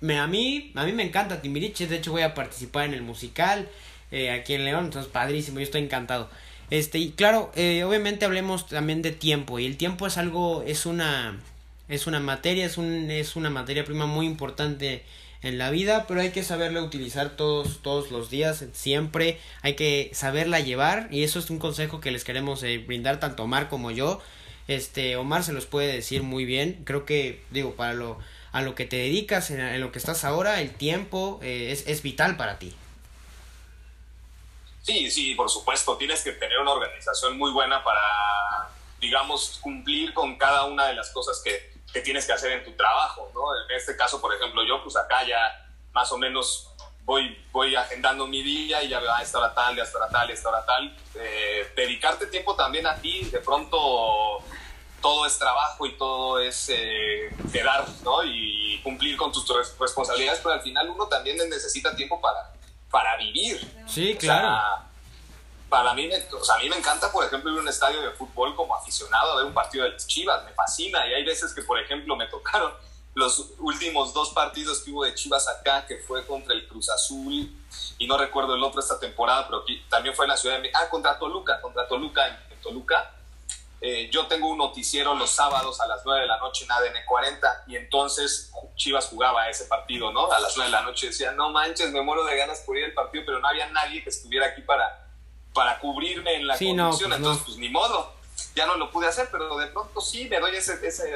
me, a mí, a mí me encanta Timbiriche, de hecho voy a participar en el musical eh, aquí en León, entonces padrísimo, yo estoy encantado. Este, y claro, eh, obviamente hablemos también de tiempo, y el tiempo es algo, es una, es una materia, es, un, es una materia prima muy importante en la vida, pero hay que saberla utilizar todos, todos los días, siempre, hay que saberla llevar, y eso es un consejo que les queremos eh, brindar tanto Omar como yo, este, Omar se los puede decir muy bien. Creo que, digo, para lo, a lo que te dedicas, en, lo que estás ahora, el tiempo eh, es, es vital para ti. Sí, sí, por supuesto. Tienes que tener una organización muy buena para digamos, cumplir con cada una de las cosas que, que tienes que hacer en tu trabajo, ¿no? En este caso, por ejemplo, yo pues acá ya más o menos voy, voy agendando mi día y ya a esta hora tal, a esta hora tal, a esta hora tal. Eh, dedicarte tiempo también a ti, de pronto todo es trabajo y todo es eh, quedar, ¿no? Y cumplir con tus responsabilidades, pero al final uno también necesita tiempo para, para vivir. Sí, claro. para mí, o sea, a mí me encanta, por ejemplo, ir a un estadio de fútbol como aficionado a ver un partido de las Chivas, me fascina. Y hay veces que, por ejemplo, me tocaron los últimos dos partidos que hubo de Chivas acá, que fue contra el Cruz Azul y no recuerdo el otro esta temporada, pero también fue en la Ciudad de Ah, contra Toluca, contra Toluca en, Toluca. Eh, yo tengo un noticiero los sábados a las 9 de la noche en ADN 40 y entonces Chivas jugaba ese partido, ¿no? A las 9 de la noche decía, no manches, me muero de ganas por ir al partido, pero no había nadie que estuviera aquí para, para cubrirme en la sí, conducción, pues entonces pues ni modo, ya no lo pude hacer, pero de pronto sí me doy ese, ese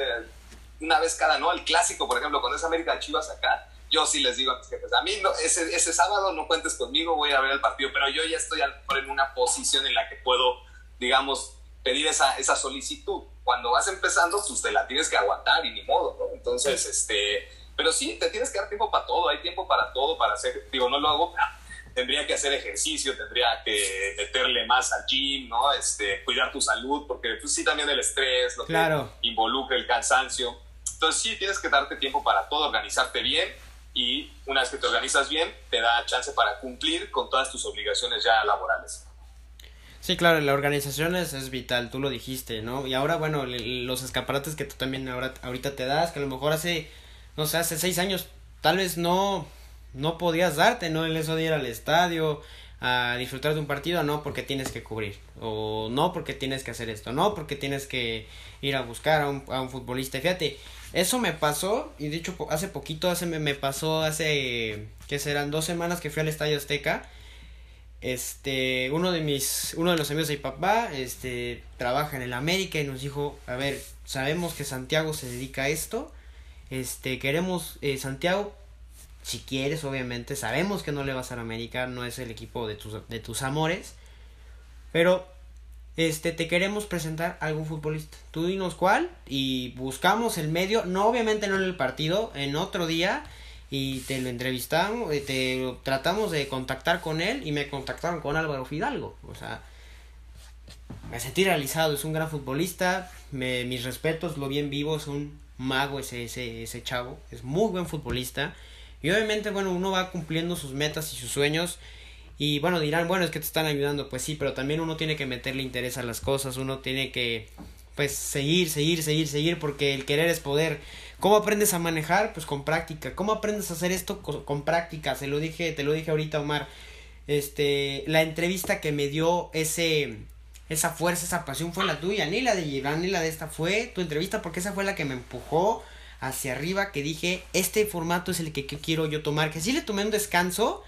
una vez cada, ¿no? El clásico, por ejemplo, cuando es América Chivas acá, yo sí les digo a mis jefes, a mí no, ese, ese sábado no cuentes conmigo, voy a ver el partido, pero yo ya estoy en una posición en la que puedo, digamos, pedir esa, esa solicitud. Cuando vas empezando, pues te la tienes que aguantar y ni modo, ¿no? Entonces, este, pero sí, te tienes que dar tiempo para todo, hay tiempo para todo, para hacer, digo, no lo hago, tendría que hacer ejercicio, tendría que meterle más al gym, ¿no? Este, cuidar tu salud, porque pues sí también el estrés, lo claro. que involucra el cansancio. Entonces sí tienes que darte tiempo para todo, organizarte bien y una vez que te organizas bien, te da chance para cumplir con todas tus obligaciones ya laborales. Sí, claro, la organización es, es vital, tú lo dijiste, ¿no? Y ahora, bueno, los escaparates que tú también ahora, ahorita te das, que a lo mejor hace, no sé, hace seis años tal vez no, no podías darte, ¿no? El eso de ir al estadio, a disfrutar de un partido, no porque tienes que cubrir, o no porque tienes que hacer esto, no porque tienes que ir a buscar a un, a un futbolista. Fíjate, eso me pasó, y de hecho hace poquito, hace, me, pasó hace, que serán dos semanas que fui al Estadio Azteca. Este, uno de mis, uno de los amigos de mi papá, este, trabaja en el América y nos dijo, a ver, sabemos que Santiago se dedica a esto, este, queremos, eh, Santiago, si quieres, obviamente, sabemos que no le vas a América, no es el equipo de tus, de tus amores, pero este, te queremos presentar algún futbolista. Tú dinos cuál y buscamos el medio, no obviamente no en el partido, en otro día y te lo entrevistamos, eh, te tratamos de contactar con él y me contactaron con Álvaro Fidalgo. O sea, me sentí realizado, es un gran futbolista, me, mis respetos, lo bien vivo, es un mago ese, ese, ese chavo, es muy buen futbolista. Y obviamente, bueno, uno va cumpliendo sus metas y sus sueños y bueno, dirán, bueno, es que te están ayudando, pues sí, pero también uno tiene que meterle interés a las cosas, uno tiene que, pues, seguir, seguir, seguir, seguir, porque el querer es poder. ¿Cómo aprendes a manejar? Pues con práctica. ¿Cómo aprendes a hacer esto? Con, práctica. Se lo dije, te lo dije ahorita, Omar. Este, la entrevista que me dio ese, esa fuerza, esa pasión fue la tuya, ni la de Gibran, ni la de esta, fue tu entrevista, porque esa fue la que me empujó hacia arriba, que dije, este formato es el que quiero yo tomar, que sí le tomé un descanso,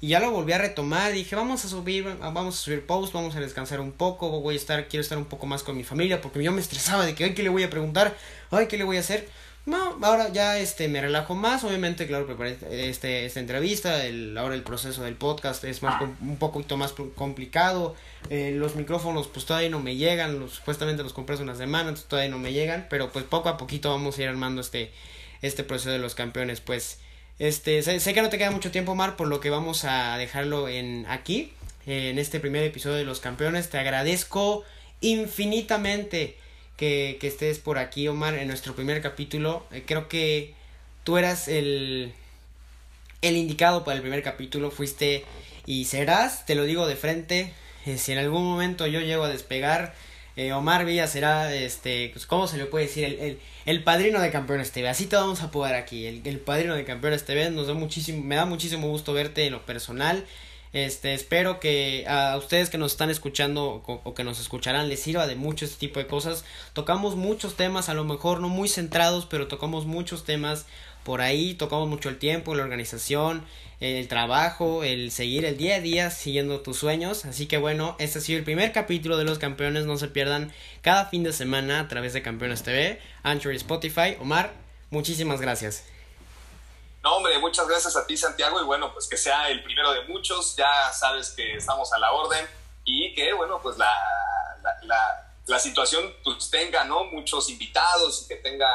y ya lo volví a retomar, dije, vamos a subir, vamos a subir post, vamos a descansar un poco, voy a estar, quiero estar un poco más con mi familia, porque yo me estresaba de que, ay, ¿qué le voy a preguntar? Ay, ¿qué le voy a hacer? No, ahora ya este me relajo más, obviamente, claro, preparé este, esta entrevista, el, ahora el proceso del podcast es más un poquito más complicado, eh, los micrófonos pues todavía no me llegan, los, supuestamente los compré hace una semana, entonces todavía no me llegan, pero pues poco a poquito vamos a ir armando este, este proceso de los campeones, pues este, sé, que no te queda mucho tiempo, Mar, por lo que vamos a dejarlo en aquí, en este primer episodio de Los Campeones. Te agradezco infinitamente que, que estés por aquí, Omar, en nuestro primer capítulo. Eh, creo que tú eras el, el indicado para el primer capítulo, fuiste y serás, te lo digo de frente, eh, si en algún momento yo llego a despegar, eh, Omar Villa será, este, pues, ¿cómo se le puede decir? El, el, padrino de Campeones TV. Así te vamos a poder aquí. El, el, padrino de Campeones TV. Nos da muchísimo, me da muchísimo gusto verte en lo personal. Este, espero que a ustedes que nos están escuchando o, que nos escucharán les sirva de mucho este tipo de cosas. Tocamos muchos temas, a lo mejor no muy centrados, pero tocamos muchos temas por ahí, tocamos mucho el tiempo, la organización, el trabajo, el seguir el día a día siguiendo tus sueños. Así que bueno, este ha sido el primer capítulo de Los Campeones. No se pierdan cada fin de semana a través de Campeones TV, Anchor y Spotify. Omar, muchísimas gracias. No, hombre, muchas gracias a ti, Santiago. Y bueno, pues que sea el primero de muchos. Ya sabes que estamos a la orden y que, bueno, pues la, la, la situación pues tenga, ¿no? Muchos invitados y que tenga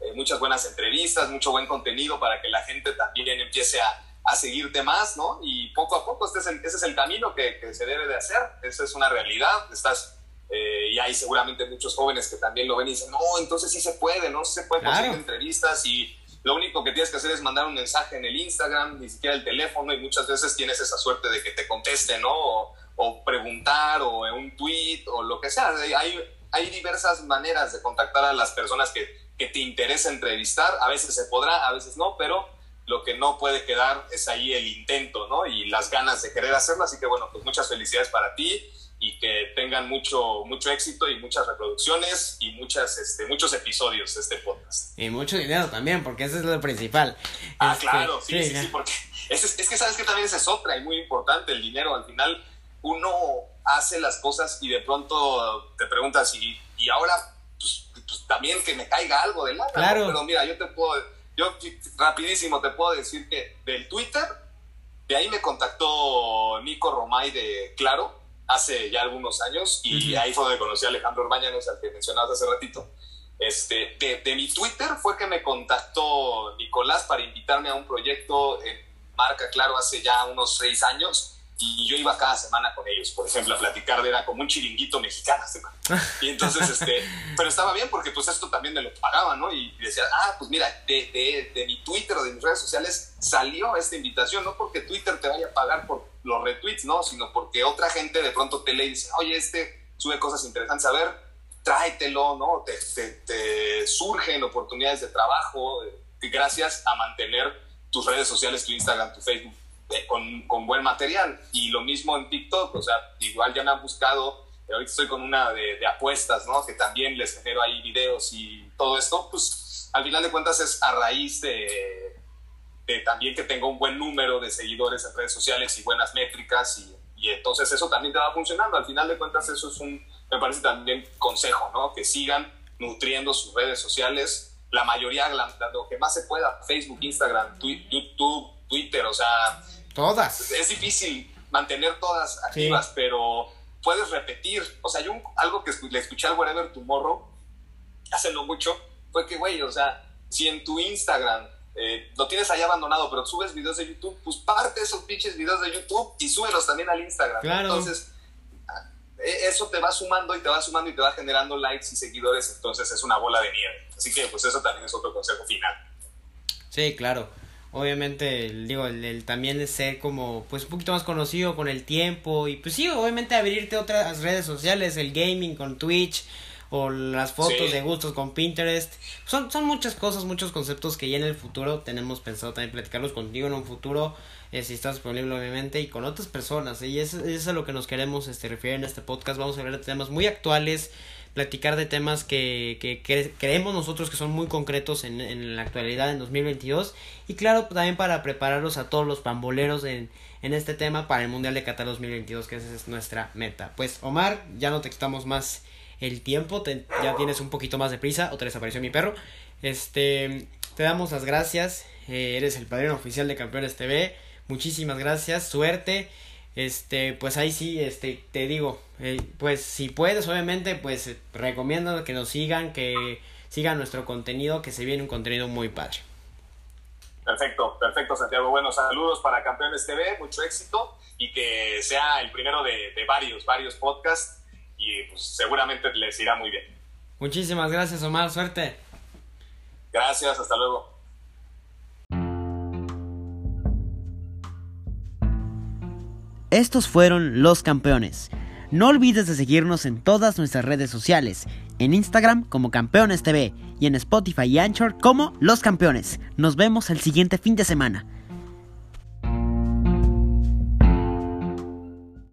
eh, muchas buenas entrevistas, mucho buen contenido para que la gente también empiece a, a seguirte más, ¿no? Y poco a poco este es el, ese es el camino que, que, se debe de hacer, esa es una realidad, estás, eh, y hay seguramente muchos jóvenes que también lo ven y dicen, no, entonces sí se puede, ¿no? Se puede claro. conseguir entrevistas y lo único que tienes que hacer es mandar un mensaje en el Instagram, ni siquiera el teléfono, y muchas veces tienes esa suerte de que te conteste, ¿no? O, o preguntar, o en un tweet, o lo que sea. Hay, hay diversas maneras de contactar a las personas que, que te interesa entrevistar. A veces se podrá, a veces no, pero lo que no puede quedar es ahí el intento, ¿no? Y las ganas de querer hacerlo. Así que bueno, pues muchas felicidades para ti y que tengan mucho, mucho éxito y muchas reproducciones y muchas, este, muchos episodios de este podcast. Y mucho dinero también, porque eso es lo principal. Ah, este, claro, sí, sí, sí, sí, porque es, es, que sabes que también esa es otra y muy importante, el dinero. Al final uno hace las cosas y de pronto te preguntas, y, y ahora pues, pues, también que me caiga algo de lana. Claro. ¿no? Pero mira, yo te puedo, yo rapidísimo te puedo decir que del Twitter, de ahí me contactó Nico Romay de Claro hace ya algunos años y uh -huh. ahí fue donde conocí a Alejandro Orbañanos, al que mencionabas hace ratito. Este, de, de, mi Twitter fue que me contactó Nicolás para invitarme a un proyecto en marca Claro hace ya unos seis años y yo iba cada semana con ellos, por ejemplo, a platicar, era como un chiringuito mexicano. Y entonces, este, pero estaba bien porque pues esto también me lo pagaban, ¿no? Y decía, ah, pues mira, de, de, de mi Twitter o de mis redes sociales salió esta invitación, no porque Twitter te vaya a pagar por los retweets, ¿no? Sino porque otra gente de pronto te lee y dice, oye, este sube cosas interesantes, a ver, tráetelo, ¿no? Te, te, te surgen oportunidades de trabajo gracias a mantener tus redes sociales, tu Instagram, tu Facebook con, con, buen material. Y lo mismo en TikTok, o sea, igual ya me han buscado, ahorita estoy con una de, de, apuestas, ¿no? Que también les genero ahí videos y todo esto, pues al final de cuentas es a raíz de, de también que tengo un buen número de seguidores en redes sociales y buenas métricas y, y entonces eso también te va funcionando. Al final de cuentas eso es un, me parece también consejo, ¿no? Que sigan nutriendo sus redes sociales. La mayoría, lo que más se pueda, Facebook, Instagram, YouTube, Twitter, o sea, Todas. Es difícil mantener todas activas, sí. pero puedes repetir. O sea, yo algo que le escuché al Wherever Tomorrow hace no mucho fue que, güey, o sea, si en tu Instagram eh, lo tienes ahí abandonado, pero subes videos de YouTube, pues parte esos pinches videos de YouTube y súbelos también al Instagram. Claro. Entonces, e, eso te va sumando y te va sumando y te va generando likes y seguidores, entonces es una bola de nieve. Así que, pues eso también es otro consejo final. Sí, claro obviamente digo el, el, también de ser como pues un poquito más conocido con el tiempo y pues sí obviamente abrirte otras redes sociales el gaming con Twitch o las fotos sí. de gustos con Pinterest. Son son muchas cosas muchos conceptos que ya en el futuro tenemos pensado también platicarlos contigo en un futuro eh, si estás disponible obviamente y con otras personas ¿eh? y eso, eso es a lo que nos queremos este referir en este podcast. Vamos a hablar de temas muy actuales platicar de temas que, que cre creemos nosotros que son muy concretos en, en, la actualidad en 2022 y claro también para prepararlos a todos los pamboleros en, en este tema para el Mundial de Qatar 2022 que esa es nuestra meta. Pues Omar ya no te quitamos más el tiempo te, ya tienes un poquito más de prisa o te desapareció mi perro. Este te damos las gracias eh, eres el padrino oficial de Campeones TV muchísimas gracias suerte. Este pues ahí sí este te digo eh, pues si puedes obviamente pues eh, recomiendo que nos sigan que sigan nuestro contenido que se viene un contenido muy padre. Perfecto perfecto Santiago. Bueno saludos para Campeones TV mucho éxito y que sea el primero de, de varios varios podcasts y pues seguramente les irá muy bien muchísimas gracias Omar suerte gracias hasta luego Estos fueron los campeones. No olvides de seguirnos en todas nuestras redes sociales, en Instagram como Campeones TV y en Spotify y Anchor como Los Campeones. Nos vemos el siguiente fin de semana.